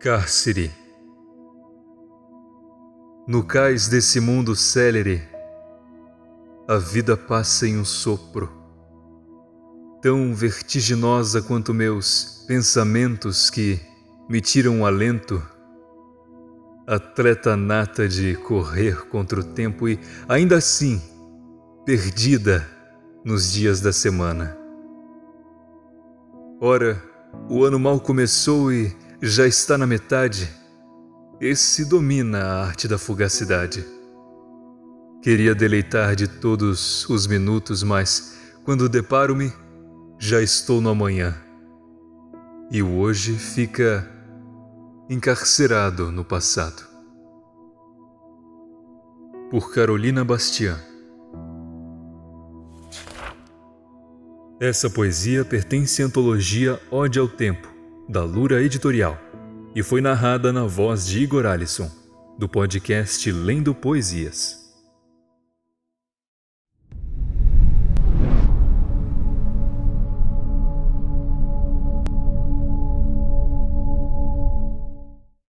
Cárcere No cais desse mundo célere, a vida passa em um sopro, tão vertiginosa quanto meus pensamentos que me tiram o alento, atleta nata de correr contra o tempo e, ainda assim, perdida nos dias da semana. Ora, o ano mal começou e já está na metade, esse domina a arte da fugacidade. Queria deleitar de todos os minutos, mas quando deparo-me, já estou no amanhã. E o hoje fica encarcerado no passado. Por Carolina Bastian. Essa poesia pertence à antologia Ode ao Tempo da Lura Editorial, e foi narrada na voz de Igor Alisson, do podcast Lendo Poesias.